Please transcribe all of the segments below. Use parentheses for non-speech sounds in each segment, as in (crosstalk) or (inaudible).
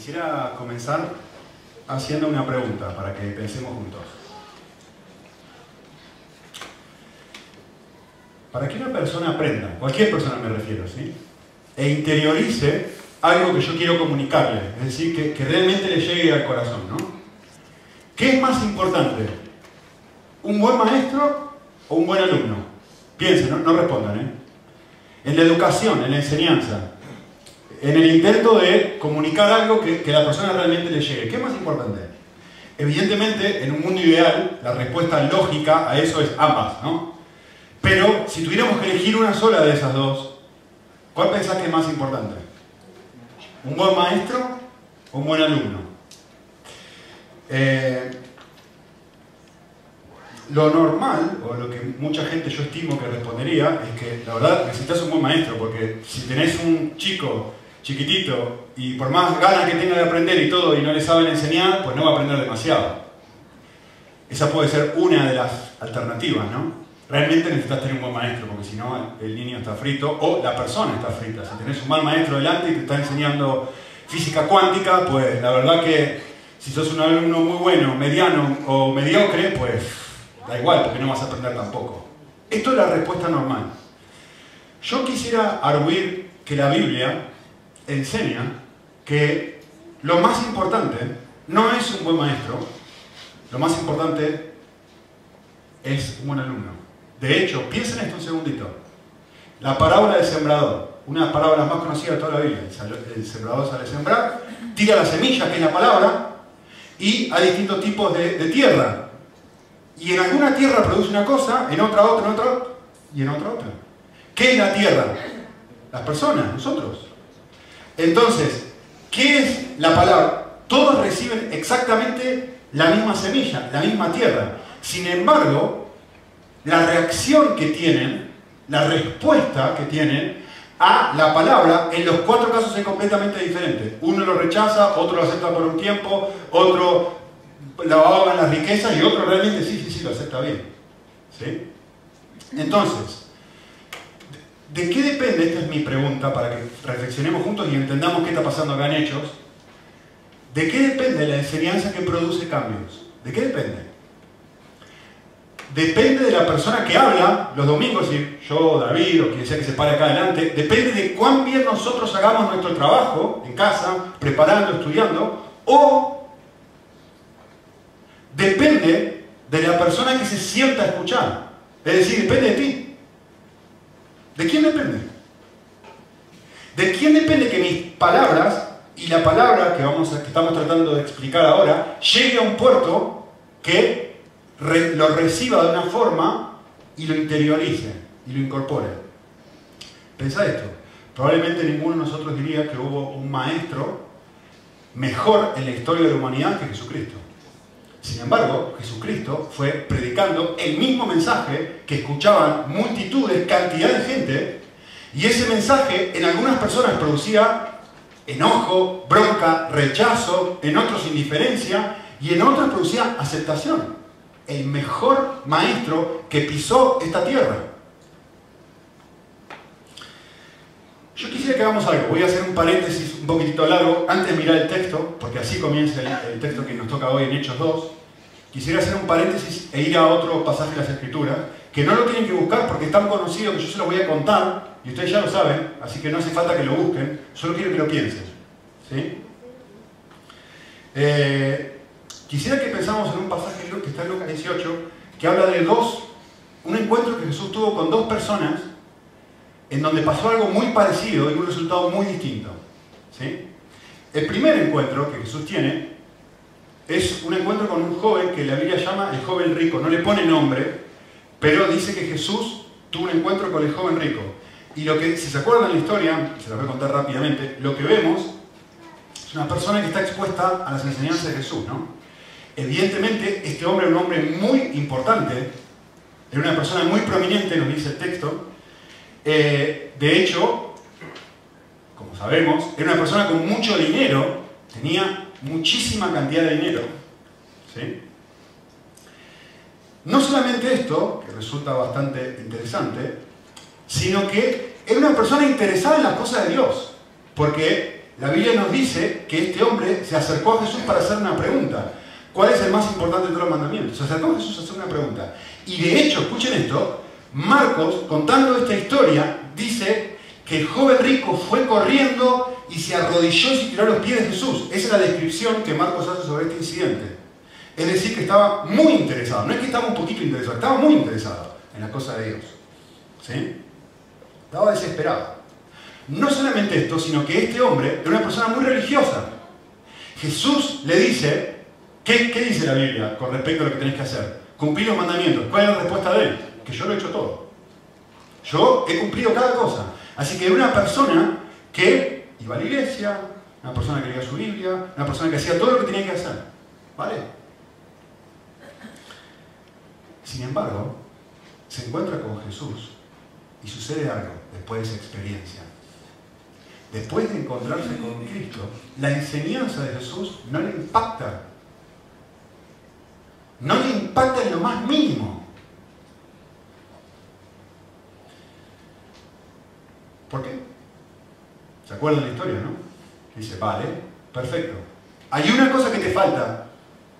Quisiera comenzar haciendo una pregunta para que pensemos juntos. Para que una persona aprenda, cualquier persona me refiero, ¿sí? E interiorice algo que yo quiero comunicarle, es decir, que, realmente le llegue al corazón, ¿no? ¿Qué es más importante? ¿Un buen maestro o un buen alumno? Piensen, no, no respondan, ¿eh? En la educación, en la enseñanza, en el intento de comunicar algo que, que, la persona realmente le llegue. ¿Qué es más importante? Evidentemente, en un mundo ideal, la respuesta lógica a eso es ambas, ¿no? Pero si tuviéramos que elegir una sola de esas dos, ¿cuál pensás que es más importante? ¿Un buen maestro o un buen alumno? Eh, lo normal, o lo que mucha gente yo estimo que respondería, es que la verdad necesitas un buen maestro, porque si tenés un chico chiquitito y por más ganas que tenga de aprender y todo y no le saben enseñar, pues no va a aprender demasiado. Esa puede ser una de las alternativas, ¿no? Realmente necesitas tener un buen maestro, porque si no el niño está frito o la persona está frita. Si tenés un mal maestro delante y te está enseñando física cuántica, pues la verdad que si sos un alumno muy bueno, mediano o mediocre, pues da igual, porque no vas a aprender tampoco. Esto es la respuesta normal. Yo quisiera arguir que la Biblia enseña que lo más importante no es un buen maestro, lo más importante es un buen alumno. De hecho, piensen esto un segundito. La parábola del sembrador, una de las parábolas más conocidas de toda la Biblia. El sembrador sale a sembrar, tira la semilla, que es la palabra, y hay distintos tipos de, de tierra. Y en alguna tierra produce una cosa, en otra otra, en otra, y en otra otra. ¿Qué es la tierra? Las personas, nosotros. Entonces, ¿qué es la palabra? Todos reciben exactamente la misma semilla, la misma tierra. Sin embargo, la reacción que tienen, la respuesta que tienen a la palabra, en los cuatro casos es completamente diferente. Uno lo rechaza, otro lo acepta por un tiempo, otro lo ahoga en las riquezas y otro realmente sí, sí, sí, lo acepta bien. ¿Sí? Entonces, ¿De qué depende? Esta es mi pregunta para que reflexionemos juntos y entendamos qué está pasando acá en Hechos. ¿De qué depende la enseñanza que produce cambios? ¿De qué depende? Depende de la persona que habla los domingos, y yo, David, o quien sea que se pare acá adelante, depende de cuán bien nosotros hagamos nuestro trabajo en casa, preparando, estudiando, o depende de la persona que se sienta a escuchar. Es decir, depende de ti. ¿De quién depende? ¿De quién depende que mis palabras y la palabra que, vamos que estamos tratando de explicar ahora llegue a un puerto que lo reciba de una forma y lo interiorice y lo incorpore? Pensá esto. Probablemente ninguno de nosotros diría que hubo un maestro mejor en la historia de la humanidad que Jesucristo. Sin embargo, Jesucristo fue predicando el mismo mensaje que escuchaban multitudes, cantidad de gente, y ese mensaje en algunas personas producía enojo, bronca, rechazo, en otros indiferencia, y en otros producía aceptación. El mejor maestro que pisó esta tierra. Yo quisiera que hagamos algo. Voy a hacer un paréntesis un poquitito largo antes de mirar el texto, porque así comienza el, texto que nos toca hoy en Hechos 2. Quisiera hacer un paréntesis e ir a otro pasaje de las Escrituras, que no lo tienen que buscar porque es tan conocido que yo se lo voy a contar, y ustedes ya lo saben, así que no hace falta que lo busquen, solo quiero que lo piensen. Eh, quisiera que pensamos en un pasaje que está en Lucas 18, que habla de dos, un encuentro que Jesús tuvo con dos personas en donde pasó algo muy parecido y un resultado muy distinto. ¿sí? El primer encuentro que Jesús tiene es un encuentro con un joven que la Biblia llama el joven rico. No le pone nombre, pero dice que Jesús tuvo un encuentro con el joven rico. Y lo que, si se acuerdan la historia, se la voy a contar rápidamente, lo que vemos es una persona que está expuesta a las enseñanzas de Jesús. ¿no? Evidentemente, este hombre era un hombre muy importante, era una persona muy prominente, nos dice el texto, eh, de hecho, como sabemos, era una persona con mucho dinero, tenía muchísima cantidad de dinero. ¿sí? No solamente esto, que resulta bastante interesante, sino que era una persona interesada en las cosas de Dios, porque la Biblia nos dice que este hombre se acercó a Jesús para hacer una pregunta. ¿Cuál es el más importante de todos los mandamientos? Se acercó a Jesús a hacer una pregunta. Y de hecho, escuchen esto, Marcos, contando esta historia, dice que el joven rico fue corriendo y se arrodilló y se tiró los pies de Jesús. Esa es la descripción que Marcos hace sobre este incidente. Es decir, que estaba muy interesado. No es que estaba un poquito interesado, estaba muy interesado en la cosa de Dios. ¿Sí? Estaba desesperado. No solamente esto, sino que este hombre era una persona muy religiosa. Jesús le dice, ¿qué, ¿qué, dice la Biblia con respecto a lo que tenés que hacer? Cumplir los mandamientos. ¿Cuál es la respuesta de él? Yo lo he hecho todo. Yo he cumplido cada cosa. Así que una persona que iba a la iglesia, una persona que leía su Biblia, una persona que hacía todo lo que tenía que hacer. ¿Vale? Sin embargo, se encuentra con Jesús y sucede algo después de esa experiencia después de encontrarse con Cristo, la enseñanza de Jesús no le impacta. No le impacta en lo más mínimo. ¿Por qué? ¿Se acuerdan la historia, no? Dice, vale, perfecto. Hay una cosa que te falta.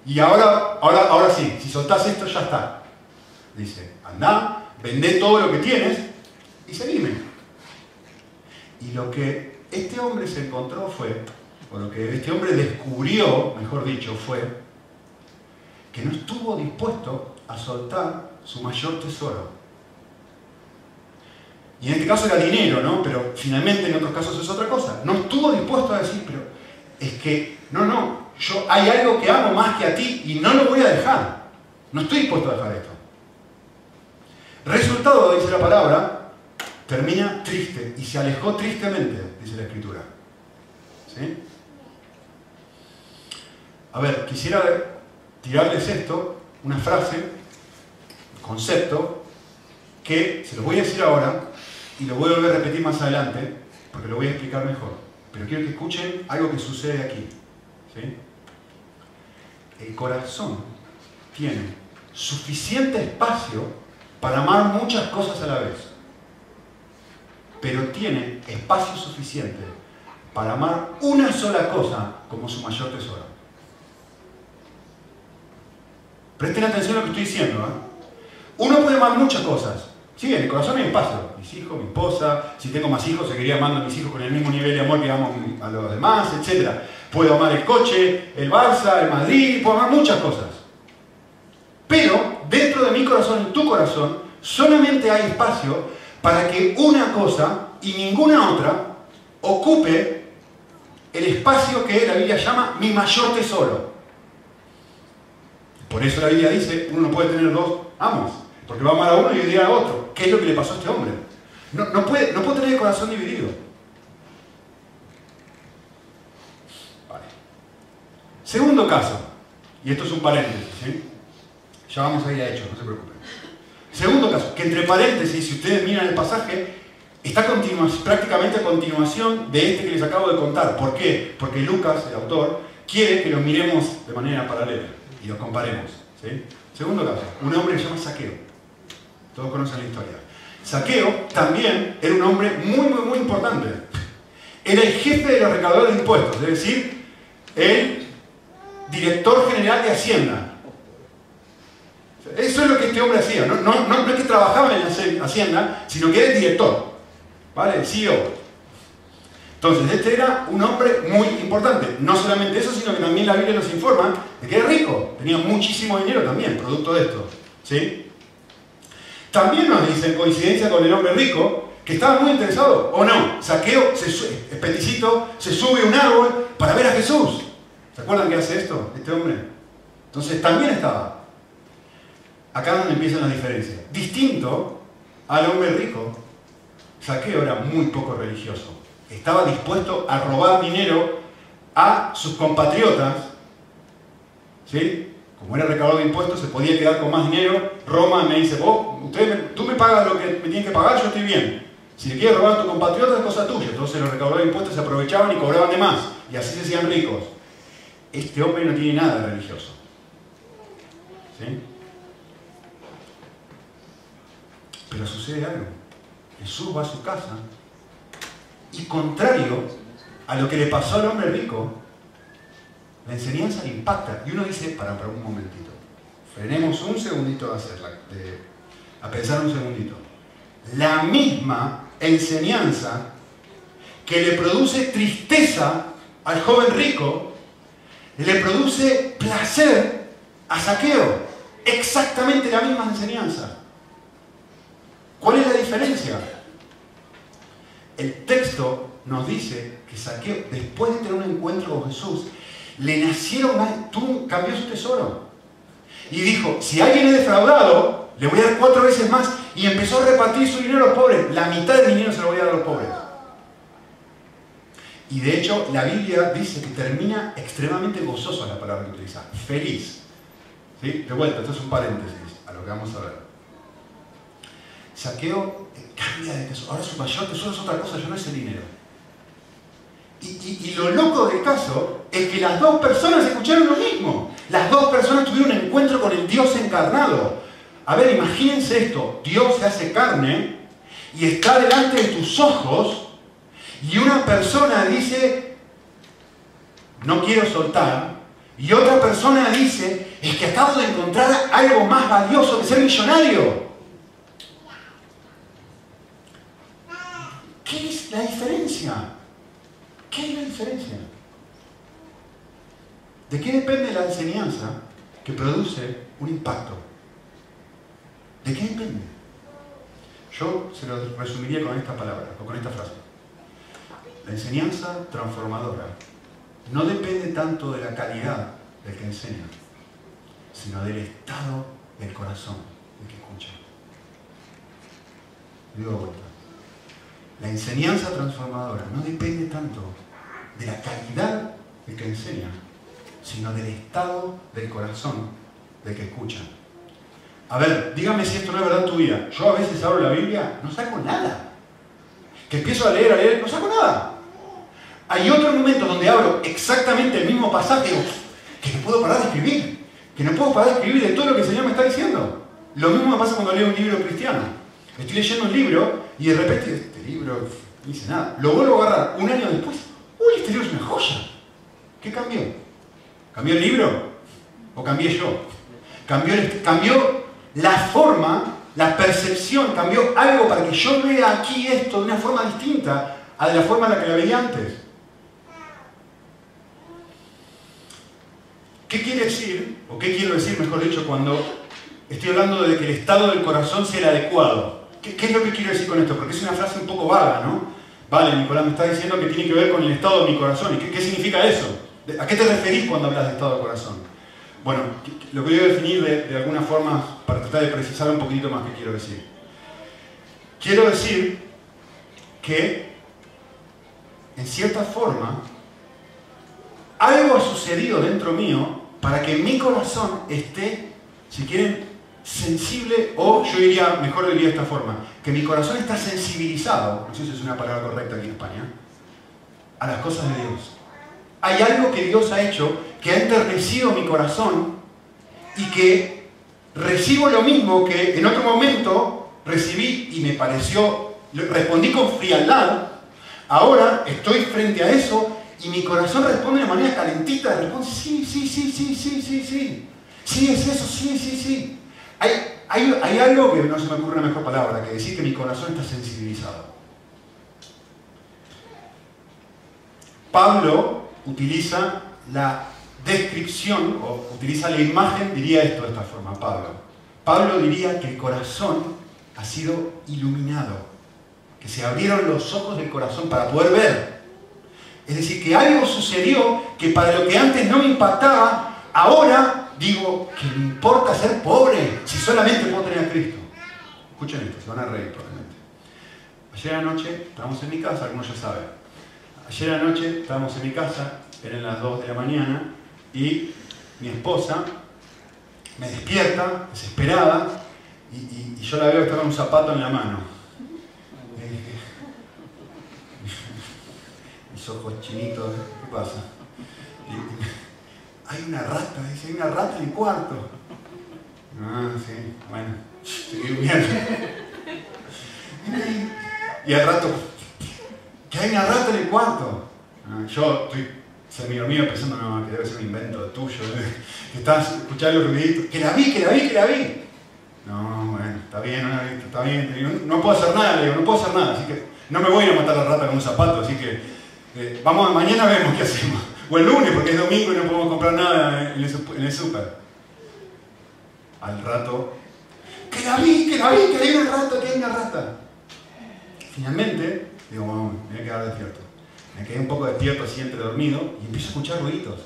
Y ahora, ahora, ahora sí, si soltás esto ya está. Dice, anda, vende todo lo que tienes y seguime. Y lo que este hombre se encontró fue, o lo que este hombre descubrió, mejor dicho, fue que no estuvo dispuesto a soltar su mayor tesoro. Y en este caso era dinero, ¿no? Pero finalmente en otros casos es otra cosa. No estuvo dispuesto a decir, pero es que, no, no, yo hay algo que amo más que a ti y no lo voy a dejar. No estoy dispuesto a dejar esto. Resultado, dice la palabra, termina triste y se alejó tristemente, dice la escritura. ¿Sí? A ver, quisiera tirarles esto, una frase, concepto, que se lo voy a decir ahora y lo voy a volver a repetir más adelante, porque lo voy a explicar mejor. Pero quiero que escuchen algo que sucede aquí. ¿sí? El corazón tiene suficiente espacio para amar muchas cosas a la vez pero tiene espacio suficiente para amar una sola cosa como su mayor tesoro. Presten atención a lo que estoy diciendo. ¿eh? Uno puede amar muchas cosas. Sí, en el corazón hay espacio. Mis hijos, mi esposa, si tengo más hijos, seguiría amando a mis hijos con el mismo nivel de amor que amo a los demás, etc. Puedo amar el coche, el Barça, el Madrid, puedo amar muchas cosas. Pero dentro de mi corazón, en tu corazón, solamente hay espacio para que una cosa y ninguna otra ocupe el espacio que la Biblia llama mi mayor tesoro. Por eso la Biblia dice, uno no puede tener dos amos, porque va a amar a uno y odiar a otro. ¿Qué es lo que le pasó a este hombre? No, puede, no puede tener el corazón dividido. Vale. Segundo caso, y esto es un paréntesis, ya vamos a ir a hecho, no se preocupen. Segundo caso, que entre paréntesis, si ustedes miran el pasaje, está prácticamente a continuación de este que les acabo de contar. ¿Por qué? Porque Lucas, el autor, quiere que lo miremos de manera paralela y los comparemos. Segundo caso, un hombre que se llama Saqueo. Todos conocen la historia. Saqueo también era un hombre muy, muy, muy importante. Era el jefe de los recaudadores de impuestos, es decir, el director general de Hacienda. Eso es lo que este hombre hacía. No, no, es que trabajaba en Hacienda, sino que era el director. ¿Vale? El CEO. Entonces, este era un hombre muy importante. No solamente eso, sino que también la Biblia nos informa de que era rico. Tenía muchísimo dinero también, producto de esto. ¿Sí? También nos dice, en coincidencia con el hombre rico, que estaba muy interesado, o no, saqueo, se, peticito, se sube a un árbol para ver a Jesús. ¿Se acuerdan que hace esto, este hombre? Entonces también estaba acá es donde empiezan las diferencias. Distinto al hombre rico, Saqueo era muy poco religioso. Estaba dispuesto a robar dinero a sus compatriotas. ¿Sí? Como era recaudador de impuestos, se podía quedar con más dinero. Roma me dice, vos, usted, tú me pagas lo que me tienes que pagar, yo estoy bien. Si le quieres robar a tu compatriota es cosa tuya. Entonces los recaudadores de impuestos se aprovechaban y cobraban de más. Y así se hacían ricos. Este hombre no tiene nada religioso. ¿Sí? Pero sucede algo. Jesús va a su casa y contrario a lo que le pasó al hombre rico, la enseñanza impacta. Y uno dice, para, un momentito, frenemos un segundito a hacerla, a pensar un segundito. La misma enseñanza que le produce tristeza al joven rico, le produce placer a Saqueo. Exactamente la misma enseñanza. ¿Cuál es la diferencia? El texto nos dice que Saqueo, después de tener un encuentro con Jesús, le nacieron más, tú cambió su tesoro. Y dijo, si alguien es defraudado, le voy a dar cuatro veces más. Y empezó a repartir su dinero a los pobres. La mitad del dinero se lo voy a dar a los pobres. Y de hecho, la Biblia dice que termina extremadamente gozoso la palabra que utiliza. Feliz. De vuelta, esto es un paréntesis a lo que vamos a ver. Saqueo cambia de tesoro. Ahora su mayor tesoro es otra cosa, yo no es el dinero. Y, lo loco del caso es que las dos personas escucharon lo mismo. Las dos personas tuvieron un encuentro con el Dios encarnado. A ver, imagínense esto. Dios se hace carne y está delante de tus ojos y una persona dice, no quiero soltar. Y otra persona dice, es que acabo de encontrar algo más valioso que ser millonario. ¿Qué es la diferencia? ¿Qué es la diferencia? ¿De qué depende la enseñanza que produce un impacto? ¿De qué depende? Yo se lo resumiría con esta palabra o con esta frase. La enseñanza transformadora no depende tanto de la calidad del que enseña, sino del estado del corazón del que escucha. Digo vuelta. La enseñanza transformadora no depende tanto de la calidad del que enseña, sino del estado del corazón del que escucha. A ver, dígame si esto no es verdad en tu vida. Yo a veces abro la Biblia, no saco nada. Que empiezo a leer, a leer, no saco nada. Hay otro momento donde abro exactamente el mismo pasaje que no puedo parar de escribir. Que no puedo parar de escribir de todo lo que el Señor me está diciendo. Lo mismo me pasa cuando leo un libro cristiano. Estoy leyendo un libro y de repente este libro no dice nada. Lo vuelvo a agarrar un año después. Uy, este libro es una joya. ¿Qué cambió? ¿Cambió el libro? ¿O cambié yo? Cambió, cambió la forma, la percepción, cambió algo para que yo vea aquí esto de una forma distinta a la forma en la que la veía antes. ¿Qué quiere decir, o qué quiero decir, mejor dicho, cuando estoy hablando de que el estado del corazón sea el adecuado? ¿Qué, es lo que quiero decir con esto? Porque es una frase un poco vaga, ¿no? Vale, Nicolás me está diciendo que tiene que ver con el estado de mi corazón. ¿Y qué, significa eso? ¿A qué te referís cuando hablas de estado del corazón? Bueno, lo que voy a definir de, de alguna forma para tratar de precisar un poquito más qué quiero decir. Quiero decir que, en cierta forma, algo ha sucedido dentro mío para que mi corazón esté, si quieren, sensible o yo diría, mejor diría de esta forma, que mi corazón está sensibilizado, no sé si es una palabra correcta aquí en España, a las cosas de Dios. Hay algo que Dios ha hecho que ha enternecido mi corazón y que recibo lo mismo que en otro momento recibí y me pareció, respondí con frialdad, ahora estoy frente a eso y mi corazón responde de manera calentita, responde, sí, sí, sí, sí, sí, sí, sí. Sí, es eso, sí, sí, sí. Hay, algo que no se me ocurre una mejor palabra que decir que mi corazón está sensibilizado. Pablo utiliza la descripción o utiliza la imagen, diría esto de esta forma, Pablo. Pablo diría que el corazón ha sido iluminado, que se abrieron los ojos del corazón para poder ver es decir, que algo sucedió que para lo que antes no me impactaba, ahora digo que me importa ser pobre si solamente puedo tener a Cristo. Escuchen esto, se van a reír probablemente. Ayer anoche estábamos en mi casa, algunos ya saben. Ayer anoche estábamos en mi casa, eran las 2 de la mañana, y mi esposa me despierta, desesperada, y, yo la veo que con un zapato en la mano. (laughs) ojos chinitos, ¿qué pasa? Hay una rata, dice, hay una rata en el cuarto. Ah, sí, bueno, seguí durmiendo. Y al rato, que hay una rata en el cuarto. ¿no? Yo estoy semi-dormido pensando, no, que debe ser un invento tuyo, que estás escuchando el ruidito, que la vi, que la vi, que la vi. No, bueno, está bien, no la está bien, no, puedo hacer nada, le digo, no puedo hacer nada, así que no me voy a matar a la rata con un zapato, así que eh, vamos, mañana vemos qué hacemos. O el lunes, porque es domingo y no podemos comprar nada en el, súper. Al rato, que la vi, que la vi, que hay una rata, que hay una rata. Finalmente, digo, bueno, me voy a quedar despierto. Me quedé un poco despierto, así entre dormido, y empiezo a escuchar ruiditos.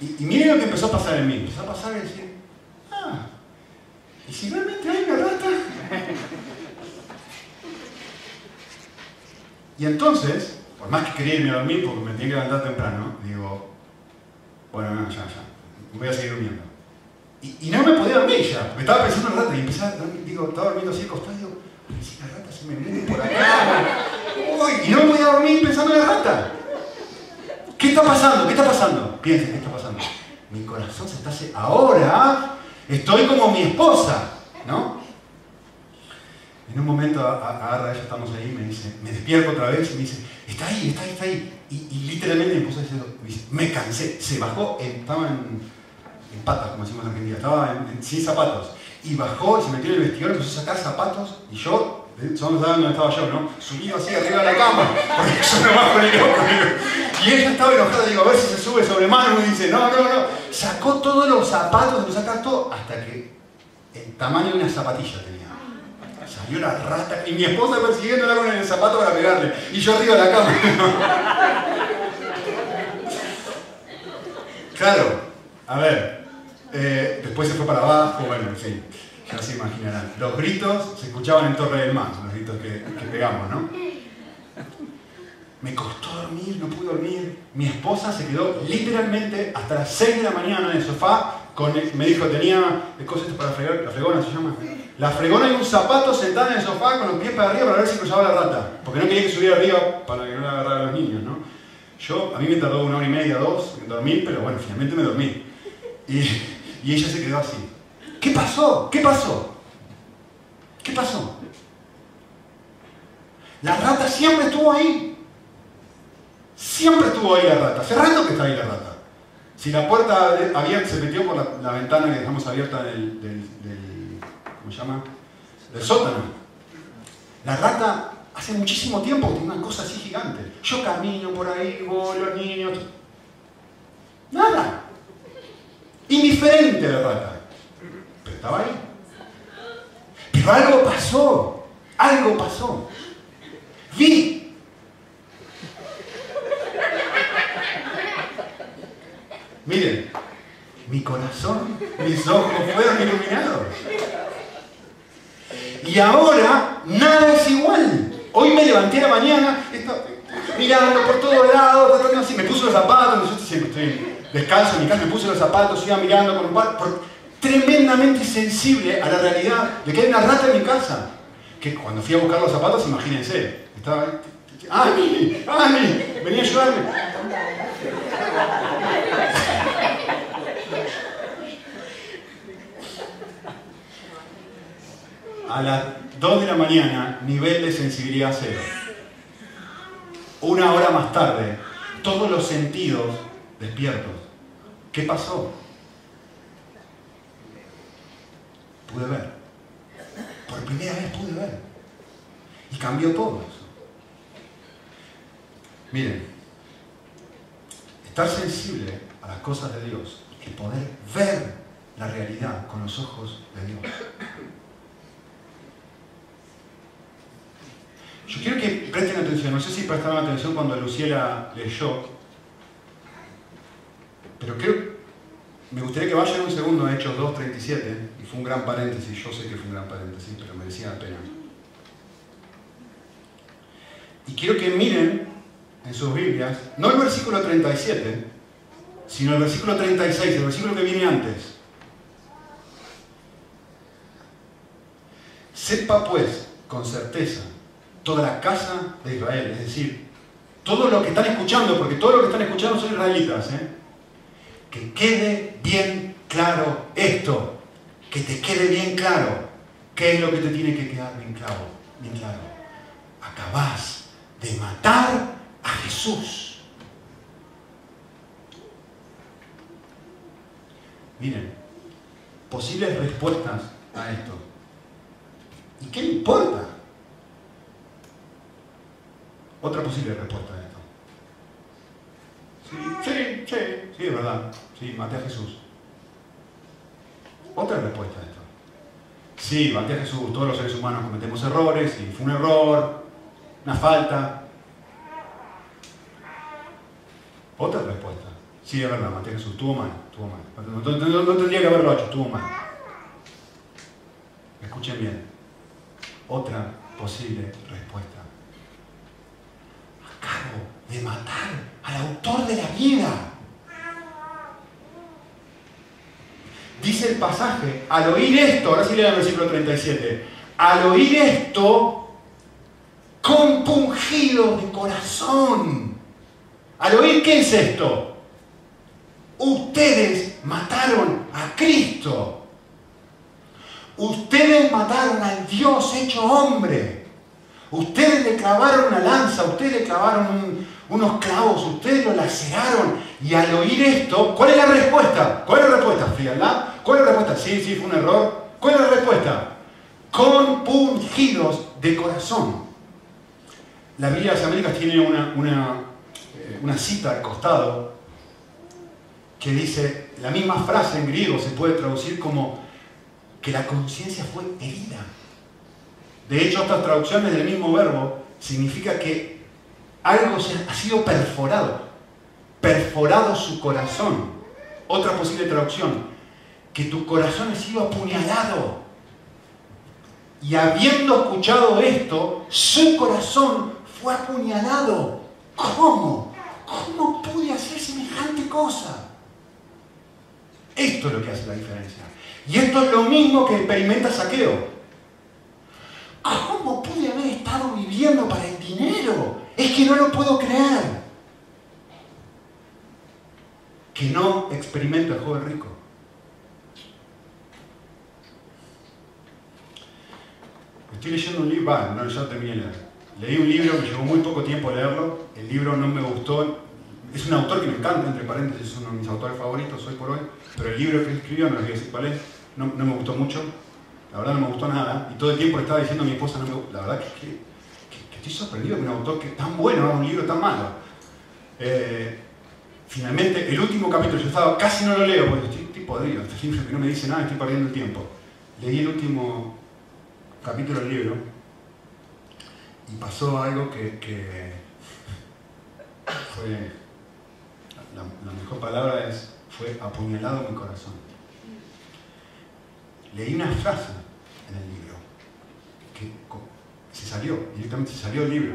Y, miren lo que empezó a pasar en mí. Empezó a pasar y decir, ah, ¿y si realmente hay una rata? Y entonces, por más que quería irme a dormir porque me tenía que levantar temprano, digo, bueno, no, ya, ya, voy a seguir durmiendo. Y, no me podía dormir ya, me estaba pensando en la rata y empecé a dormir, digo, estaba durmiendo así acostado, digo, si la rata se me viene por acá, uy, y no me podía dormir pensando en la rata. ¿Qué está pasando? ¿Qué está pasando? Piensen, ¿qué está pasando? Mi corazón se está ahora estoy como mi esposa, ¿no? En un momento agarra ella, estamos ahí, me dice, me despierto otra vez me dice, está ahí, está ahí, está ahí. Y, literalmente me puso a decir, me cansé, se bajó, estaba en, patas, como decimos en Argentina, estaba sin zapatos. Y bajó y se metió en el vestidor, empezó a sacar zapatos y yo, solo no dónde estaba yo, ¿no? Subido así arriba de la cama, (laughs) porque yo me bajo el loco. Y ella estaba enojada, digo, a ver si se sube sobre mano y dice, no, no, no. Sacó todos los zapatos, lo saca todo, hasta que el tamaño de una zapatilla tenía. Salió la rata y mi esposa persiguiéndola con el zapato para pegarle. Y yo arriba de la cama. (laughs) claro, a ver, eh, después se fue para abajo, bueno, en fin, ya se imaginarán. Los gritos se escuchaban en Torre del Mar, los gritos que, pegamos, ¿no? Me costó dormir, no pude dormir. Mi esposa se quedó literalmente hasta las 6 de la mañana en el sofá. Con me dijo, tenía cosas para fregar, la fregona se llama. La fregona y un zapato sentada en el sofá con los pies para arriba para ver si cruzaba la rata. Porque no quería que subiera arriba para que no la agarrara a los niños, ¿no? Yo, a mí me tardó una hora y media, dos en dormir, pero bueno, finalmente me dormí. Y, y ella se quedó así. ¿Qué pasó? ¿Qué pasó? ¿Qué pasó? La rata siempre estuvo ahí. Siempre estuvo ahí la rata. Hace rato que está ahí la rata. Si la puerta abierta se metió por la, ventana que dejamos abierta del, ¿cómo se llama? Del sótano. La rata hace muchísimo tiempo tiene una cosa así gigante. Yo camino por ahí, voy, los niños. Nada. Indiferente la rata. Pero estaba ahí. Pero algo pasó. Algo pasó. Vi Miren, mi corazón, mis ojos fueron iluminados. Y ahora nada es igual. Hoy me levanté a la mañana, mirando por todos lados, me puse los zapatos, yo estoy descalzo en mi casa, me puse los zapatos, iba mirando con un par, tremendamente sensible a la realidad de que hay una rata en mi casa. Que cuando fui a buscar los zapatos, imagínense, estaba, ¡Ani! ¡Ani! Venía a ayudarme. A las 2 de la mañana, nivel de sensibilidad cero. Una hora más tarde, todos los sentidos despiertos. ¿Qué pasó? Pude ver. Por primera vez pude ver. Y cambió todo eso. Miren, estar sensible a las cosas de Dios y poder ver la realidad con los ojos de Dios. Yo quiero que presten atención, no sé si prestaron atención cuando Luciela leyó, pero creo, me gustaría que vayan un segundo a Hechos 2.37, y fue un gran paréntesis, yo sé que fue un gran paréntesis, pero merecía la pena. Y quiero que miren en sus Biblias, no el versículo 37, sino el versículo 36, el versículo que viene antes. Sepa pues con certeza toda la casa de Israel, es decir, todos los que están escuchando, porque todos los que están escuchando son israelitas, ¿eh? que quede bien claro esto, que te quede bien claro qué es lo que te tiene que quedar bien claro, bien claro acabás de matar a Jesús. Miren, posibles respuestas a esto. ¿Y qué importa? Otra posible respuesta a esto. Sí, sí, sí, sí, es verdad. Sí, maté a Jesús. Otra respuesta a esto. Sí, maté a Jesús. Todos los seres humanos cometemos errores y fue un error, una falta. Otra respuesta. Sí, es verdad, maté a Jesús. Estuvo mal, estuvo mal. No, no tendría que haberlo hecho, estuvo mal. Escuchen bien. Otra posible respuesta. De matar al autor de la vida. Dice el pasaje, al oír esto, ahora sí lea el versículo 37, al oír esto, compungido de corazón. Al oír qué es esto, ustedes mataron a Cristo. Ustedes mataron al Dios hecho hombre. Ustedes le clavaron una lanza, ustedes le clavaron unos clavos, ustedes lo laceraron. Y al oír esto, ¿cuál es la respuesta? ¿Cuál es la respuesta? Frialdad. ¿Cuál es la respuesta? Sí, sí, fue un error. ¿Cuál es la respuesta? Compungidos de corazón. La Biblia de las Américas tiene una, una, eh, una cita al costado que dice, la misma frase en griego se puede traducir como que la conciencia fue herida. De hecho, estas traducciones del mismo verbo significa que algo ha sido perforado, perforado su corazón. Otra posible traducción, que tu corazón ha sido apuñalado. Y habiendo escuchado esto, su corazón fue apuñalado. ¿Cómo? ¿Cómo pude hacer semejante cosa? Esto es lo que hace la diferencia. Y esto es lo mismo que experimenta Saqueo. ¿Cómo pude haber estado viviendo para el dinero? Es que no lo puedo creer. Que no experimenta el joven rico. Estoy leyendo un libro, no, ya terminé leer. Leí un libro, me llevó muy poco tiempo leerlo. El libro no me gustó. Es un autor que me encanta, entre paréntesis, es uno de mis autores favoritos hoy por hoy. Pero el libro que escribió, no no, me gustó mucho, la verdad no me gustó nada, y todo el tiempo estaba diciendo a mi esposa, no me, la verdad que, estoy sorprendido de un autor que es tan bueno haga un libro tan malo. Eh, finalmente, el último capítulo, yo estaba, casi no lo leo, porque estoy, estoy podrido, este libro que no me dice nada, estoy perdiendo el tiempo. Leí el último capítulo del libro, y pasó algo que, (laughs) fue, la mejor palabra es, fue apuñalado mi corazón leí una frase en el libro que se salió, directamente se salió el libro.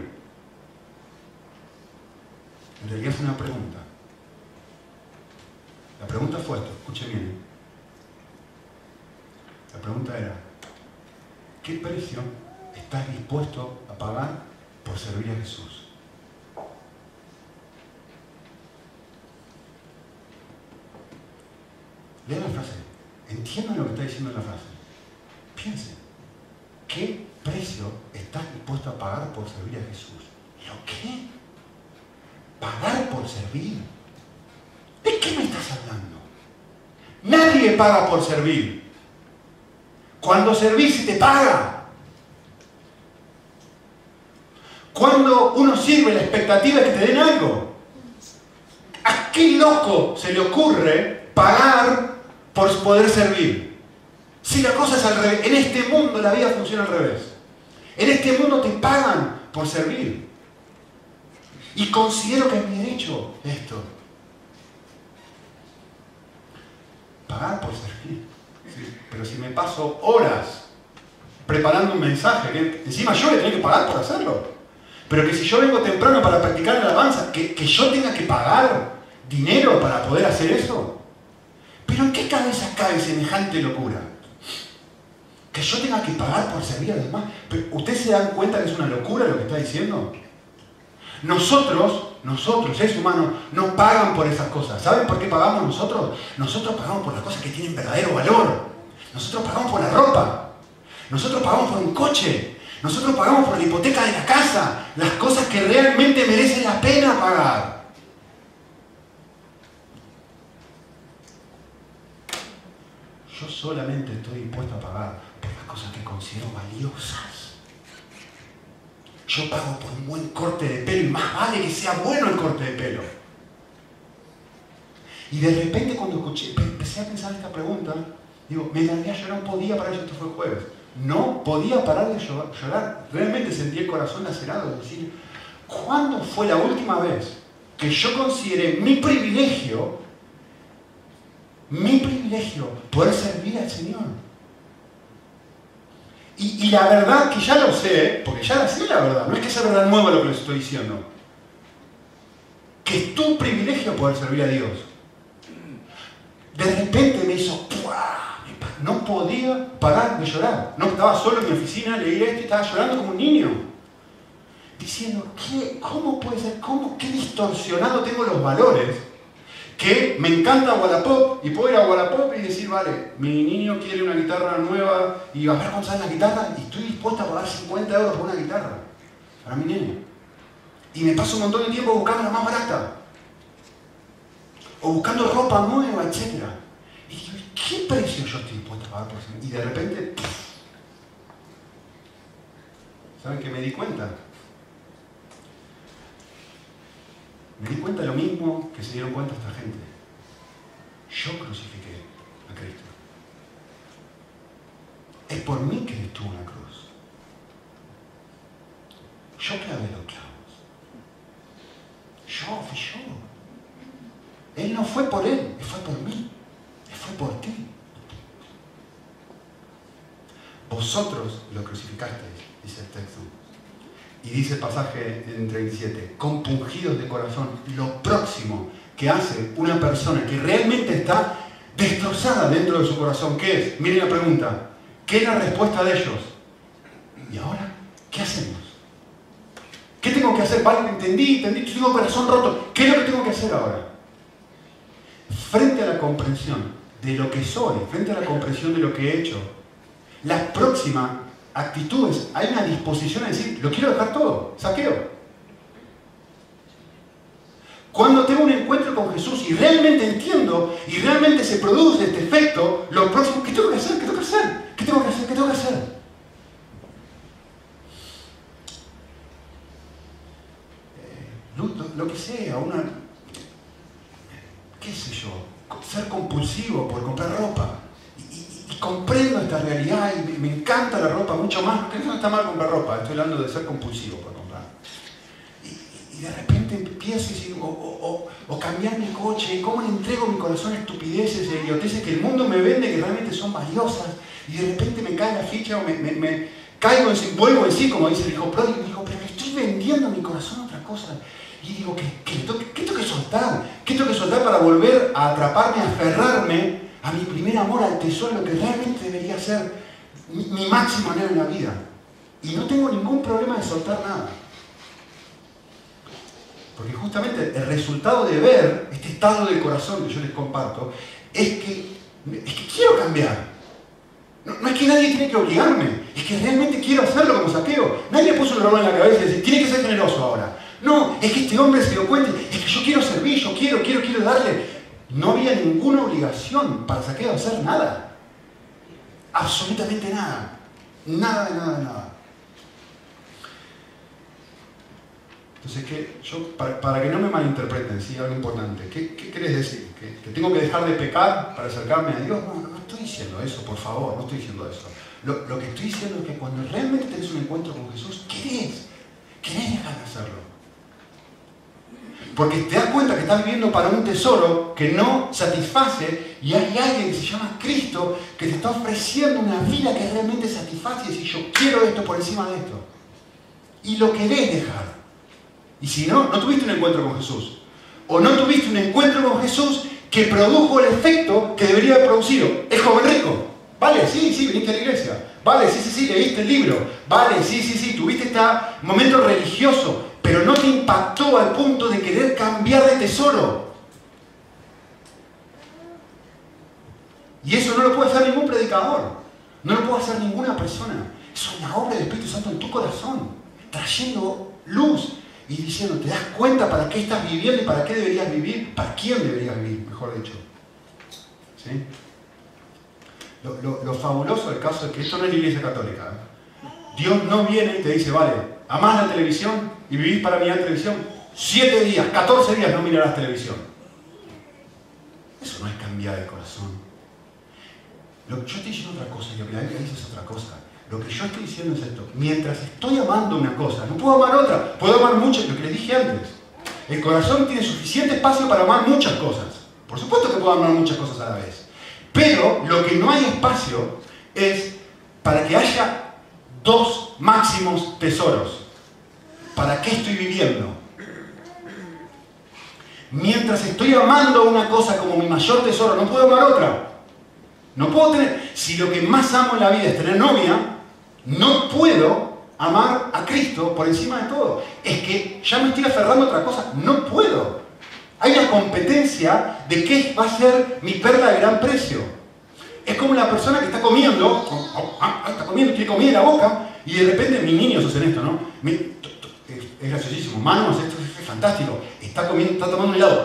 En realidad fue una pregunta. La pregunta fue esto, escuchen bien. La pregunta era, ¿qué precio estás dispuesto a pagar por servir a Jesús? Lea la frase. Entiendan lo que está diciendo la frase. Piensen, ¿qué precio estás dispuesto a pagar por servir a Jesús? ¿Lo qué? ¿Pagar por servir? ¿De qué me estás hablando? Nadie paga por servir. Cuando servís se te paga. Cuando uno sirve, la expectativa es que te den algo. ¿A qué loco se le ocurre pagar por poder servir. Si la cosa es al revés, en este mundo la vida funciona al revés. En este mundo te pagan por servir. Y considero que es mi derecho esto. Pagar por servir. Pero si me paso horas preparando un mensaje, que encima yo le tengo que pagar por hacerlo. Pero que si yo vengo temprano para practicar la alabanza, que, que yo tenga que pagar dinero para poder hacer eso. Pero ¿en qué cabeza cabe semejante locura? Que yo tenga que pagar por servir a los demás. ¿Ustedes se dan cuenta que es una locura lo que está diciendo? Nosotros, nosotros, seres humanos, no pagan por esas cosas. ¿Saben por qué pagamos nosotros? Nosotros pagamos por las cosas que tienen verdadero valor. Nosotros pagamos por la ropa. Nosotros pagamos por un coche. Nosotros pagamos por la hipoteca de la casa, las cosas que realmente merecen la pena pagar. Yo solamente estoy dispuesto a pagar considero valiosas. Yo pago por un buen corte de pelo y más vale que sea bueno el corte de pelo. Y de repente cuando escuché, empecé a pensar esta pregunta, digo, me largué a llorar, no podía parar, esto fue jueves. No podía parar de llorar. Realmente sentí el corazón lacerado de decir, ¿cuándo fue la última vez que yo consideré mi privilegio, mi privilegio, poder servir al Señor? Y, la verdad que ya lo sé, porque ya la sé la verdad, no es que sea verdad nueva lo que les estoy diciendo, que es tu privilegio poder servir a Dios. De repente me hizo, no podía parar de llorar. No estaba solo en mi oficina, leí esto y estaba llorando como un niño. Diciendo, ¿qué, ¿cómo puede ser? ¿Cómo, ¿Qué distorsionado tengo los valores? Que me encanta Wallapop y puedo ir a Wallapop y decir, vale, mi niño quiere una guitarra nueva y a ver cuánto sale la guitarra y estoy dispuesta a pagar 50 euros por una guitarra para mi niño. Y me paso un montón de tiempo buscando la más barata. O buscando ropa nueva, etc. Y digo, ¿qué precio yo estoy dispuesto a pagar por eso? Y de repente, ¿saben qué me di cuenta? Me di cuenta de lo mismo que se dieron cuenta esta gente. Yo crucifiqué a Cristo. Es por mí que estuvo la cruz. Yo clavé los clavos. Yo fui yo. Él no fue por Él, fue por mí. Fue por ti. Vosotros lo crucificasteis, dice el texto. Y dice el pasaje en 37, compungidos de corazón, lo próximo que hace una persona que realmente está destrozada dentro de su corazón, ¿qué es? Miren la pregunta, ¿qué es la respuesta de ellos? ¿Y ahora qué hacemos? ¿Qué tengo que hacer? Vale, entendí, entendí, tengo corazón roto. ¿Qué es lo que tengo que hacer ahora? Frente a la comprensión de lo que soy, frente a la comprensión de lo que he hecho, la próxima actitudes, hay una disposición a decir, lo quiero dejar todo, saqueo. Cuando tengo un encuentro con Jesús y realmente entiendo y realmente se produce este efecto, lo próximo, ¿qué tengo que hacer? ¿Qué tengo que hacer? ¿Qué tengo que hacer? ¿Qué tengo que hacer? Eh, lo, lo, que sea, una, qué sé yo, ser compulsivo por comprar ropa comprendo esta realidad y me, encanta la ropa mucho más, que no está mal comprar ropa, estoy hablando de ser compulsivo para comprar. Y, de repente empiezo a decir, o, cambiar mi coche, cómo le entrego mi corazón a estupideces y idioteces que el mundo me vende que realmente son valiosas, y de repente me cae la ficha o me, caigo en sí, vuelvo en sí, como dice el hijo pródigo, y digo, pero estoy vendiendo mi corazón a otra cosa. Y digo, ¿qué, qué, qué tengo que soltar? ¿Qué tengo que soltar para volver a atraparme, a aferrarme a mi primer amor, al tesoro, que realmente debería ser mi, máximo anhelo en la vida. Y no tengo ningún problema de soltar nada. Porque justamente el resultado de ver este estado del corazón que yo les comparto es que, quiero cambiar. No, es que nadie tiene que obligarme, es que realmente quiero hacerlo como saqueo. Nadie puso un reloj en la cabeza y dice, tiene que ser generoso ahora. No, es que este hombre se dio cuenta, es que yo quiero servir, yo quiero, quiero, quiero darle. No había ninguna obligación para Saqueo hacer nada. Absolutamente nada. Nada nada nada. Entonces. Yo, para, que no me malinterpreten, ¿sí? algo importante, ¿qué, qué querés decir? ¿Que, tengo que dejar de pecar para acercarme a Dios? No, no, estoy diciendo eso, por favor, no estoy diciendo eso. Lo, lo que estoy diciendo es que cuando realmente tenés un encuentro con Jesús, querés, querés dejar de hacerlo. Porque te das cuenta que estás viviendo para un tesoro que no satisface y hay alguien que se llama Cristo que te está ofreciendo una vida que realmente satisface y decir yo quiero esto por encima de esto. Y lo querés dejar. Y si no, no tuviste un encuentro con Jesús. O no tuviste un encuentro con Jesús que produjo el efecto que debería haber producido. Es joven rico. Vale, sí, sí, viniste a la iglesia. Vale, sí, sí, sí, leíste el libro. Vale, sí, sí, sí, tuviste este momento religioso pero no te impactó al punto de querer cambiar de tesoro. Y eso no lo puede hacer ningún predicador, no lo puede hacer ninguna persona. es una obra del Espíritu Santo en tu corazón, trayendo luz y diciendo, ¿te das cuenta para qué estás viviendo y para qué deberías vivir? ¿Para quién deberías vivir, mejor dicho? ¿Sí? Lo, fabuloso del caso es que esto no es la iglesia católica. ¿eh? Dios no viene y te dice, vale, amás la televisión y vivís para mirar televisión. Siete días, 14 días no mirarás televisión. Eso no es cambiar de corazón. Lo, yo estoy diciendo otra cosa y lo que la Biblia dice es otra cosa. Lo que yo estoy diciendo es esto. Mientras estoy amando una cosa, no puedo amar otra. Puedo amar muchas, lo que les dije antes. El corazón tiene suficiente espacio para amar muchas cosas. Por supuesto que puedo amar muchas cosas a la vez. Pero lo que no hay espacio es para que haya dos máximos tesoros. ¿Para qué estoy viviendo? Mientras estoy amando una cosa como mi mayor tesoro, no puedo amar otra. No puedo tener, si lo que más amo en la vida es tener novia, no puedo amar a Cristo por encima de todo. Es que ya me estoy aferrando a otra cosa. No puedo. Hay una competencia de qué va a ser mi perla de gran precio. Es como la persona que está comiendo, oh, oh, ah, ah, está comiendo, tiene comida en la boca, y de repente mis niños hacen esto, ¿no? Es graciosísimo. Manos, esto es fantástico. Está comiendo, está tomando un helado.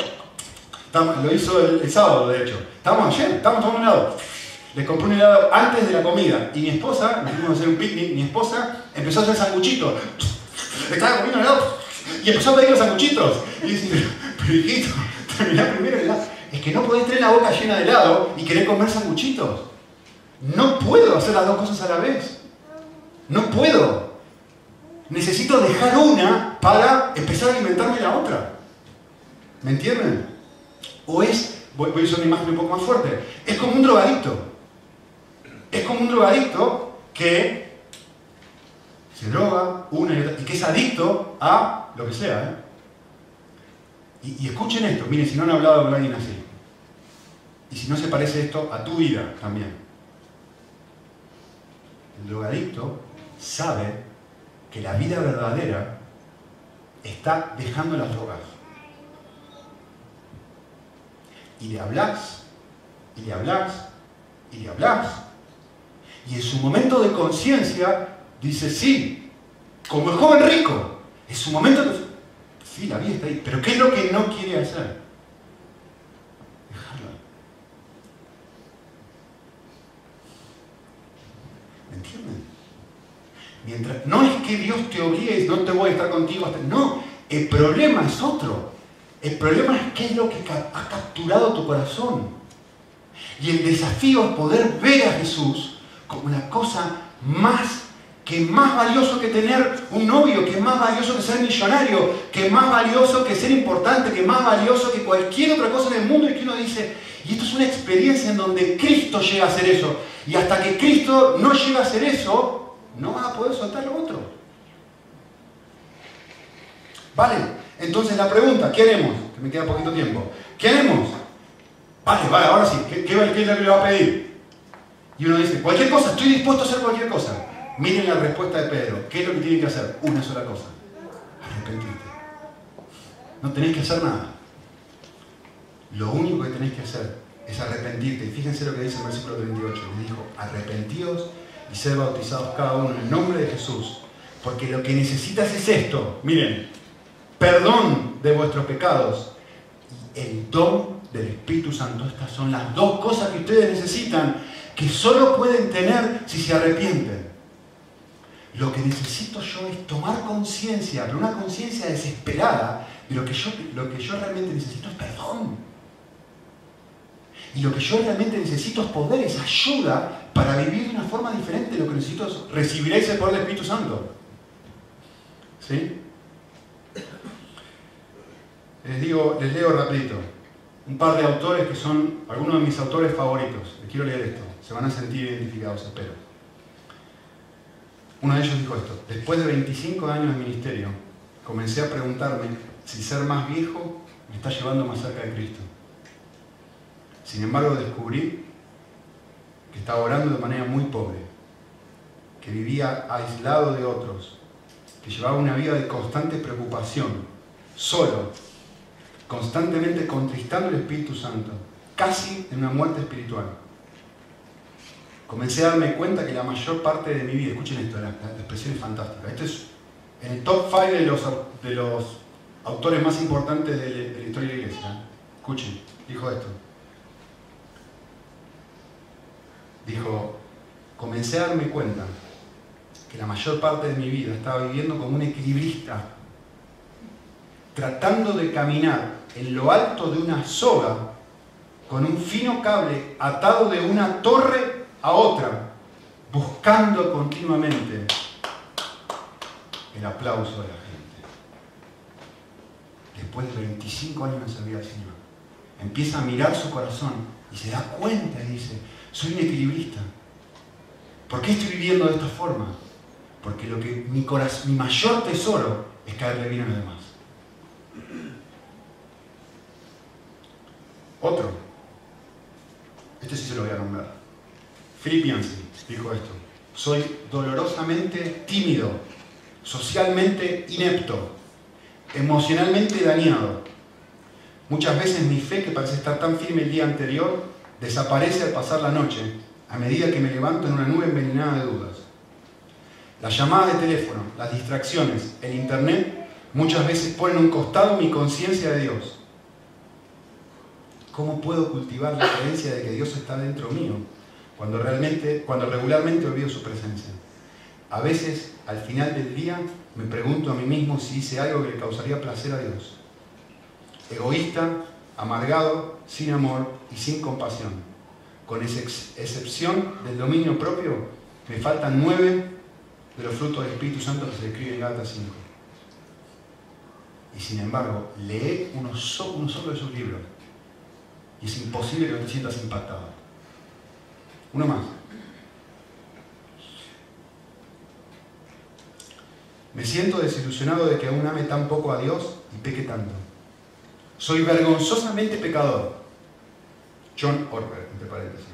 Lo hizo el, sábado, de hecho. Estamos ayer, estamos tomando un helado les compré un helado antes de la comida. Y mi esposa, nos fuimos a hacer un picnic, mi esposa empezó a hacer sanguchitos. Estaba comiendo helado y empezó a pedir los sanguchitos. Y dice, pero hijito, terminá primero el helado. Es que no podés tener la boca llena de helado y querer comer sanguchitos. No puedo hacer las dos cosas a la vez. No puedo. Necesito dejar una para empezar a alimentarme la otra. ¿Me entienden? O es, voy, a usar una imagen un poco más fuerte, es como un drogadicto es como un drogadicto que se droga una y otra, y que es adicto a lo que sea. ¿eh? Y, escuchen esto, miren, si no han hablado con alguien así, y si no se parece esto a tu vida también. El drogadicto sabe que la vida verdadera está dejando las drogas. Y le hablas, y le hablas, y le hablas, y en su momento de conciencia dice, sí, como el joven rico, en su momento, sí, la vida está ahí, pero ¿qué es lo que no quiere hacer? Dejarla. ¿Me entienden? Mientras, no es que Dios te obligue, no te voy a estar contigo hasta... No, el problema es otro. El problema es qué es lo que ha capturado tu corazón. Y el desafío es poder ver a Jesús como la cosa más que más valioso que tener un novio, que es más valioso que ser millonario, que es más valioso que ser importante, que es más valioso que cualquier otra cosa en el mundo y que uno dice, y esto es una experiencia en donde Cristo llega a hacer eso. Y hasta que Cristo no llega a hacer eso, no vas a poder soltar lo otro. Vale, entonces la pregunta, ¿qué? Que me queda poquito tiempo. ¿Qué haremos? Vale, vale, ahora sí, ¿qué, qué, qué es lo que le va a pedir? Y uno dice, cualquier cosa, estoy dispuesto a hacer cualquier cosa. Miren la respuesta de Pedro. ¿Qué es lo que tienen que hacer? Una sola cosa. Arrepentirte. No tenéis que hacer nada. Lo único que tenéis que hacer es arrepentirte. Fíjense lo que dice el versículo 38. Le dijo, arrepentíos y ser bautizados cada uno en el nombre de Jesús. Porque lo que necesitas es esto. Miren, perdón de vuestros pecados y el don del Espíritu Santo. Estas son las dos cosas que ustedes necesitan que solo pueden tener si se arrepienten. Lo que necesito yo es tomar conciencia, pero una conciencia desesperada, de lo que, yo, lo que yo realmente necesito es perdón. Y lo que yo realmente necesito es poder, es ayuda para vivir de una forma diferente. Lo que necesito es recibir ese poder del Espíritu Santo. ¿Sí? Les digo, les leo rapidito. Un par de autores que son algunos de mis autores favoritos. Les quiero leer esto. Se van a sentir identificados, espero. Uno de ellos dijo esto, después de 25 años de ministerio, comencé a preguntarme si ser más viejo me está llevando más cerca de Cristo. Sin embargo, descubrí que estaba orando de manera muy pobre, que vivía aislado de otros, que llevaba una vida de constante preocupación, solo, constantemente contristando el Espíritu Santo, casi en una muerte espiritual comencé a darme cuenta que la mayor parte de mi vida, escuchen esto, la, expresión es fantástica, esto es en el top 5 de los, de los autores más importantes de, de la historia de la iglesia. Escuchen, dijo esto. Dijo, comencé a darme cuenta que la mayor parte de mi vida estaba viviendo como un equilibrista, tratando de caminar en lo alto de una soga con un fino cable atado de una torre a otra, buscando continuamente el aplauso de la gente. Después de 25 años de servir al Señor, empieza a mirar su corazón y se da cuenta y dice, soy un equilibrista. ¿Por qué estoy viviendo de esta forma? Porque lo que mi, corazón, mi mayor tesoro es caerle bien a los demás. Otro. Este sí se lo voy a nombrar. Philip dijo esto. Soy dolorosamente tímido, socialmente inepto, emocionalmente dañado. Muchas veces mi fe, que parece estar tan firme el día anterior, desaparece al pasar la noche, a medida que me levanto en una nube envenenada de dudas. Las llamadas de teléfono, las distracciones, el internet, muchas veces ponen un costado mi conciencia de Dios. ¿Cómo puedo cultivar la creencia de que Dios está dentro mío cuando realmente, cuando regularmente olvido su presencia? A veces, al final del día, me pregunto a mí mismo si hice algo que le causaría placer a Dios. Egoísta, amargado, sin amor y sin compasión. Con excepción del dominio propio, me faltan nueve de los frutos del Espíritu Santo que se describen en Gálatas 5. Y sin embargo, lee uno, uno solo de sus libros y es imposible que no te sientas impactado. Uno más. Me siento desilusionado de que aún ame tan poco a Dios y peque tanto. Soy vergonzosamente pecador. John Orwell, entre paréntesis,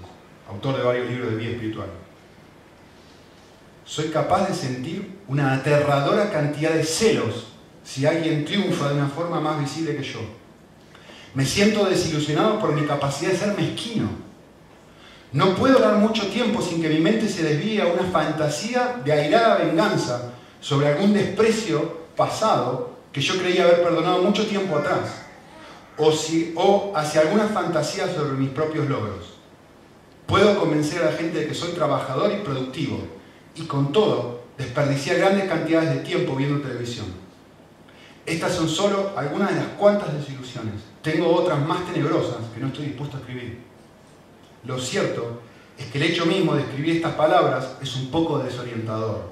autor de varios libros de vida espiritual. Soy capaz de sentir una aterradora cantidad de celos si alguien triunfa de una forma más visible que yo. Me siento desilusionado por mi capacidad de ser mezquino. No puedo dar mucho tiempo sin que mi mente se desvíe a una fantasía de airada venganza sobre algún desprecio pasado que yo creía haber perdonado mucho tiempo atrás, o, si, o hacia alguna fantasía sobre mis propios logros. Puedo convencer a la gente de que soy trabajador y productivo, y con todo desperdiciar grandes cantidades de tiempo viendo televisión. Estas son solo algunas de las cuantas desilusiones. Tengo otras más tenebrosas que no estoy dispuesto a escribir. Lo cierto es que el hecho mismo de escribir estas palabras es un poco desorientador,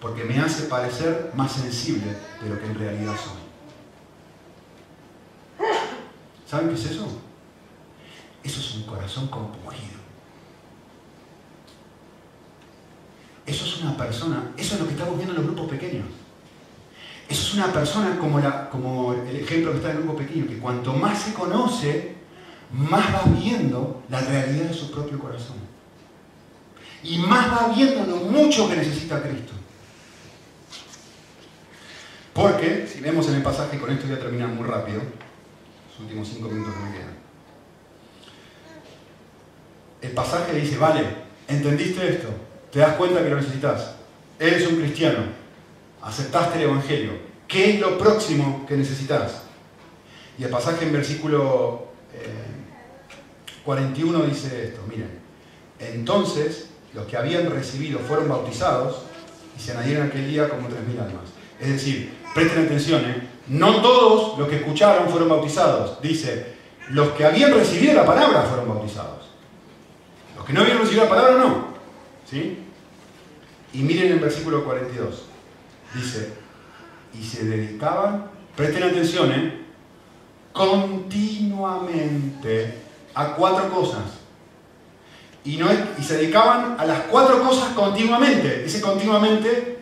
porque me hace parecer más sensible de lo que en realidad soy. ¿Saben qué es eso? Eso es un corazón compungido. Eso es una persona, eso es lo que estamos viendo en los grupos pequeños. Eso es una persona como, el ejemplo que está en el grupo pequeño, que cuanto más se conoce, más va viendo la realidad de su propio corazón. Y más va viendo lo mucho que necesita Cristo. Porque, si vemos en el pasaje, con esto voy a terminar muy rápido, los últimos cinco minutos que me quedan. El pasaje dice, vale, ¿entendiste esto? ¿Te das cuenta que lo necesitas? Eres un cristiano, aceptaste el Evangelio. ¿Qué es lo próximo que necesitas? Y el pasaje en versículo 41 eh, dice esto, miren, entonces los que habían recibido fueron bautizados y se añadieron aquel día como 3.000 almas. Es decir, presten atención, ¿eh? No todos los que escucharon fueron bautizados. Dice, los que habían recibido la palabra fueron bautizados. Los que no habían recibido la palabra no. ¿Sí? Y miren el versículo 42. Dice, y se dedicaban, presten atención, ¿eh? continuamente a cuatro cosas. Y, no y se dedicaban a las cuatro cosas continuamente. Dice continuamente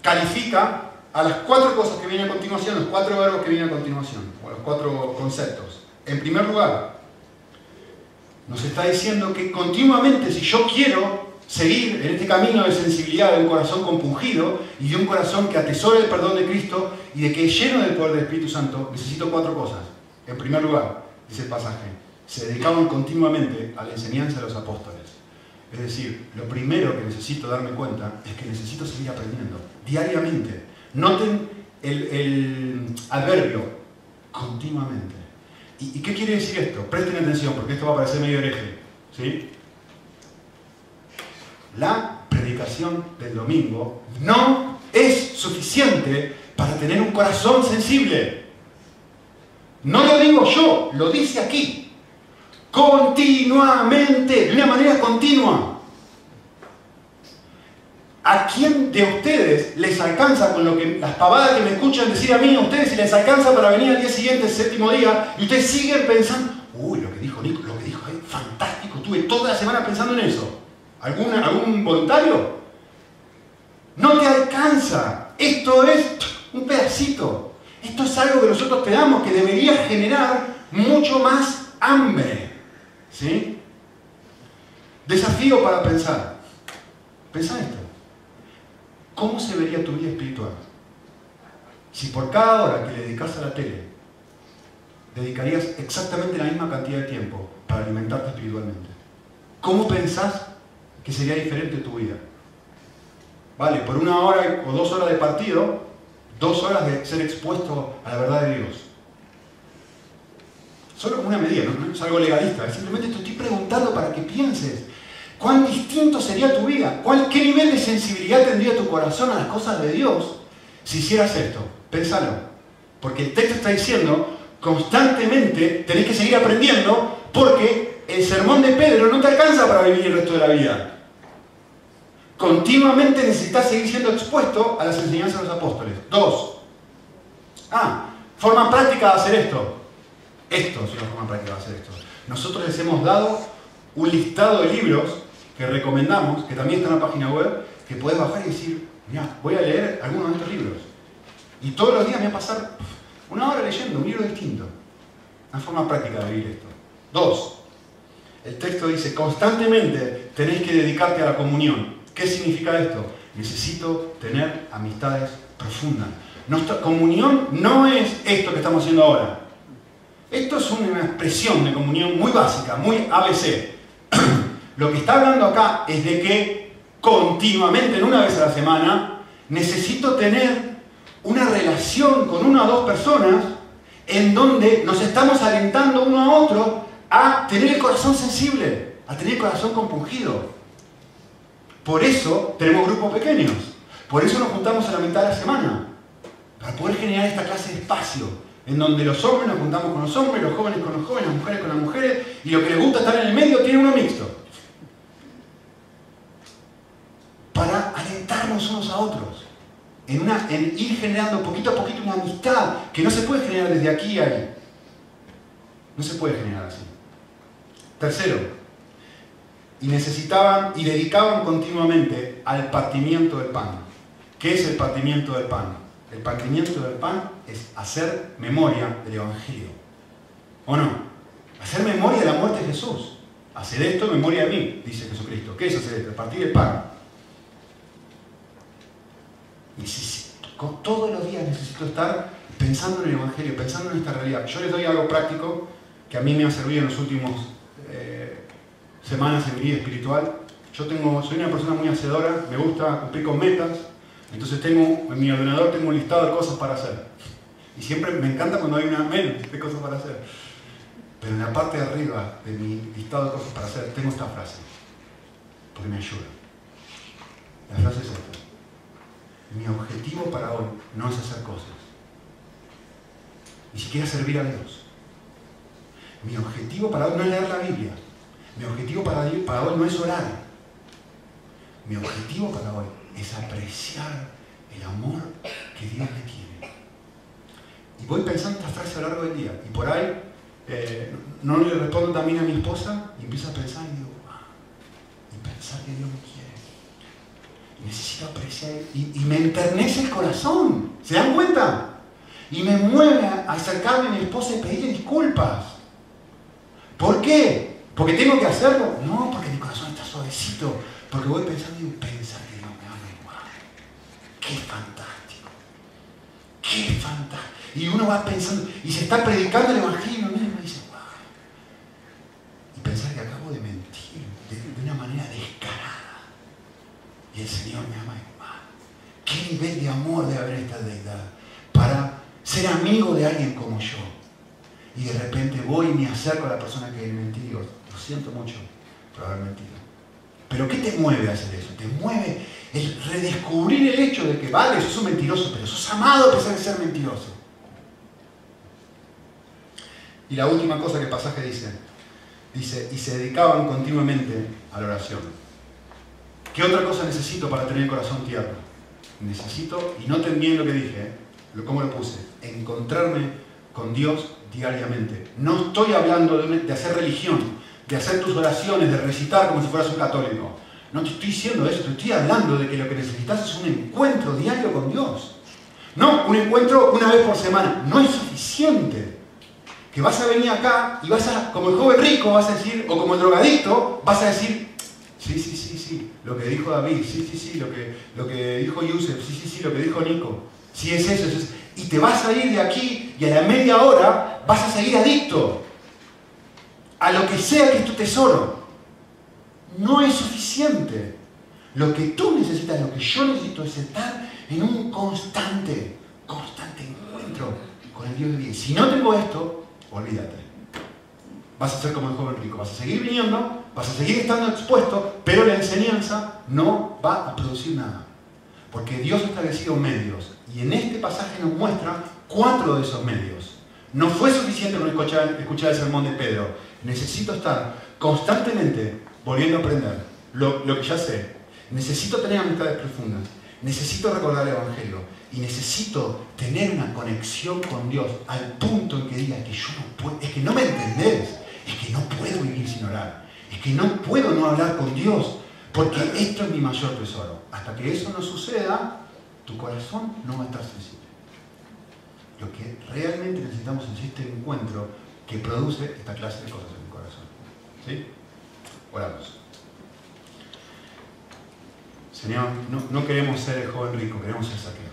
califica a las cuatro cosas que vienen a continuación, los cuatro verbos que vienen a continuación, o los cuatro conceptos. En primer lugar, nos está diciendo que continuamente, si yo quiero seguir en este camino de sensibilidad de un corazón compungido y de un corazón que atesora el perdón de Cristo y de que es lleno del poder del Espíritu Santo, necesito cuatro cosas. En primer lugar, dice el pasaje, se dedicaban continuamente a la enseñanza de los apóstoles. Es decir, lo primero que necesito darme cuenta es que necesito seguir aprendiendo diariamente. Noten el, adverbio, continuamente. ¿Y, qué quiere decir esto? Presten atención porque esto va a parecer medio hereje. ¿sí? La predicación del domingo no es suficiente para tener un corazón sensible. No lo digo yo, lo dice aquí. Continuamente, de una manera continua. ¿A quién de ustedes les alcanza con lo que las pavadas que me escuchan decir a mí, a ustedes, si les alcanza para venir al día siguiente, el séptimo día, y ustedes siguen pensando, uy, lo que dijo Nico, lo que dijo, es fantástico, estuve toda la semana pensando en eso. ¿Algún voluntario? No te alcanza. Esto es un pedacito. Esto es algo que nosotros pedamos que debería generar mucho más hambre. ¿Sí? Desafío para pensar. Pensá esto. ¿Cómo se vería tu vida espiritual? Si por cada hora que le dedicas a la tele, dedicarías exactamente la misma cantidad de tiempo para alimentarte espiritualmente. ¿Cómo pensás que sería diferente tu vida? Vale, por una hora o dos horas de partido, dos horas de ser expuesto a la verdad de Dios. Solo una medida, no, es algo legalista, simplemente te estoy preguntando para que pienses. ¿Cuán distinto sería tu vida? ¿Cuál, ¿Qué nivel de sensibilidad tendría tu corazón a las cosas de Dios si hicieras esto? Pensalo. Porque el texto está diciendo, constantemente tenés que seguir aprendiendo porque el sermón de Pedro no te alcanza para vivir el resto de la vida continuamente necesitas seguir siendo expuesto a las enseñanzas de los apóstoles. Dos. Ah, forma práctica de hacer esto. Esto es una forma práctica de hacer esto. Nosotros les hemos dado un listado de libros que recomendamos, que también está en la página web, que puedes bajar y decir, mira, voy a leer algunos de estos libros. Y todos los días me voy a pasar una hora leyendo un libro distinto. Una forma práctica de vivir esto. Dos, el texto dice, constantemente tenéis que dedicarte a la comunión. ¿Qué significa esto? Necesito tener amistades profundas. Nuestra comunión no es esto que estamos haciendo ahora. Esto es una expresión de comunión muy básica, muy ABC. (clears throat) Lo que está hablando acá es de que continuamente, en una vez a la semana, necesito tener una relación con una o dos personas en donde nos estamos alentando uno a otro a tener el corazón sensible, a tener el corazón compungido. Por eso tenemos grupos pequeños. Por eso nos juntamos a la mitad de la semana. Para poder generar esta clase de espacio. En donde los hombres nos juntamos con los hombres, los jóvenes con los jóvenes, las mujeres con las mujeres. Y lo que les gusta estar en el medio tiene uno mixto. Para alentarnos unos a otros. En, una, en ir generando poquito a poquito una amistad que no se puede generar desde aquí a ahí. No se puede generar así. Tercero, y necesitaban y dedicaban continuamente al partimiento del pan. ¿Qué es el partimiento del pan? El partimiento del pan es hacer memoria del Evangelio. ¿O no? Hacer memoria de la muerte de Jesús. Hacer esto memoria de mí, dice Jesucristo. ¿Qué es hacer esto? Partir el pan. Todos los días necesito estar pensando en el Evangelio, pensando en esta realidad. Yo les doy algo práctico que a mí me ha servido en los últimos semanas en mi vida espiritual. Yo tengo, soy una persona muy hacedora, me gusta cumplir con metas, entonces tengo, en mi ordenador tengo un listado de cosas para hacer. Y siempre me encanta cuando hay una mente de cosas para hacer. Pero en la parte de arriba de mi listado de cosas para hacer tengo esta frase, porque me ayuda. La frase es esta. Mi objetivo para hoy no es hacer cosas, ni siquiera servir a Dios. Mi objetivo para hoy no es leer la Biblia, mi objetivo para, hoy no es orar. Mi objetivo para hoy es apreciar el amor que Dios me tiene. Y voy pensando esta frase a lo largo del día. Y por ahí eh, no le respondo también a mi esposa y empiezo a pensar y digo, y pensar que Dios me quiere. Necesito apreciar y, me enternece el corazón. ¿Se dan cuenta? Y me mueve a acercarme a mi esposa y pedirle disculpas. ¿Por qué? ¿Porque tengo que hacerlo? No, porque mi corazón está suavecito. Porque voy pensando y pensar que Dios me ama igual. ¡Qué fantástico! ¡Qué fantástico! Y uno va pensando, y se está predicando el Evangelio, y dice, wow. Y pensar que acabo de mentir de, una manera descarada de amor debe haber esta deidad para ser amigo de alguien como yo? Y de repente voy y me acerco a la persona que mentí y lo siento mucho por haber mentido. Pero ¿qué te mueve a hacer eso? Te mueve el redescubrir el hecho de que, vale, sos un mentiroso, pero sos amado a pesar de ser mentiroso. Y la última cosa que el pasaje dice, dice, y se dedicaban continuamente a la oración. ¿Qué otra cosa necesito para tener el corazón tierno? Necesito, y no bien lo que dije, ¿eh? ¿cómo lo puse? Encontrarme con Dios diariamente. No estoy hablando de, de hacer religión, de hacer tus oraciones, de recitar como si fueras un católico. No te estoy diciendo eso, te estoy hablando de que lo que necesitas es un encuentro diario con Dios. No, un encuentro una vez por semana. No es suficiente que vas a venir acá y vas a, como el joven rico, vas a decir, o como el drogadicto, vas a decir, sí, sí, sí, sí, lo que dijo David, sí, sí, sí, lo que, lo que dijo Yusef, sí, sí, sí, lo que dijo Nico. Sí, es eso, es eso. Y te vas a ir de aquí y a la media hora vas a seguir adicto a lo que sea que es tu tesoro. No es suficiente. Lo que tú necesitas, lo que yo necesito es estar en un constante, constante encuentro con el Dios de vida. Si no tengo esto, olvídate. Vas a ser como el joven rico, vas a seguir viniendo, vas a seguir estando expuesto, pero la enseñanza no va a producir nada. Porque Dios ha establecido medios y en este pasaje nos muestra cuatro de esos medios. No fue suficiente con escuchar, el sermón de Pedro. Necesito estar constantemente volviendo a aprender lo, lo que ya sé. Necesito tener amistades profundas. Necesito recordar el Evangelio y necesito tener una conexión con Dios al punto en que diga que yo no puedo, es que no me entendés, es que no puedo vivir sin orar, es que no puedo no hablar con Dios, porque esto es mi mayor tesoro. Hasta que eso no suceda, tu corazón no va a estar sensible. Lo que realmente necesitamos es este encuentro que produce esta clase de cosas en mi corazón. ¿Sí? Oramos. Señor, no, no queremos ser el joven rico, queremos ser saqueo.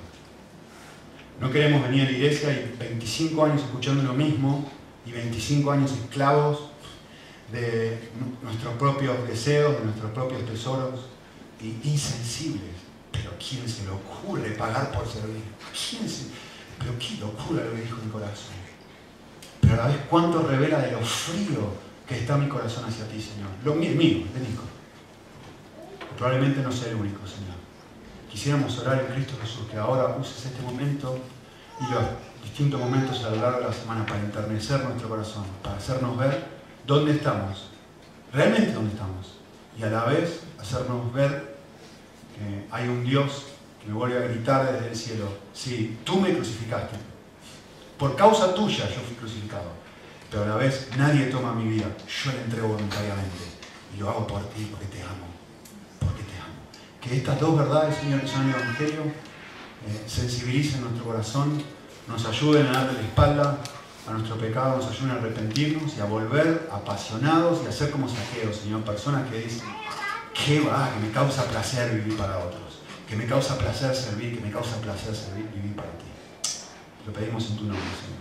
No queremos venir a la iglesia y 25 años escuchando lo mismo y 25 años esclavos de nuestros propios deseos, de nuestros propios tesoros y insensibles. Pero ¿a quién se le ocurre pagar por servir? quién se... Pero qué locura lo que dijo mi corazón. Pero a la vez cuánto revela de lo frío que está mi corazón hacia ti, Señor. Lo mío, mío, de Nico. Probablemente no sea el único, Señor. Quisiéramos orar en Cristo Jesús que ahora uses este momento y los distintos momentos a lo largo de la semana para enternecer nuestro corazón, para hacernos ver dónde estamos, realmente dónde estamos, y a la vez hacernos ver que hay un Dios que me vuelve a gritar desde el cielo, sí, tú me crucificaste, por causa tuya yo fui crucificado, pero a la vez nadie toma mi vida, yo la entrego voluntariamente y lo hago por ti porque te amo que estas dos verdades, Señor, que son el Evangelio, eh, sensibilicen nuestro corazón, nos ayuden a darle la espalda a nuestro pecado, nos ayuden a arrepentirnos y a volver apasionados y a ser como saqueos, Señor, personas que dicen, qué va, que me causa placer vivir para otros, que me causa placer servir, que me causa placer servir, vivir para ti. Lo pedimos en tu nombre, Señor.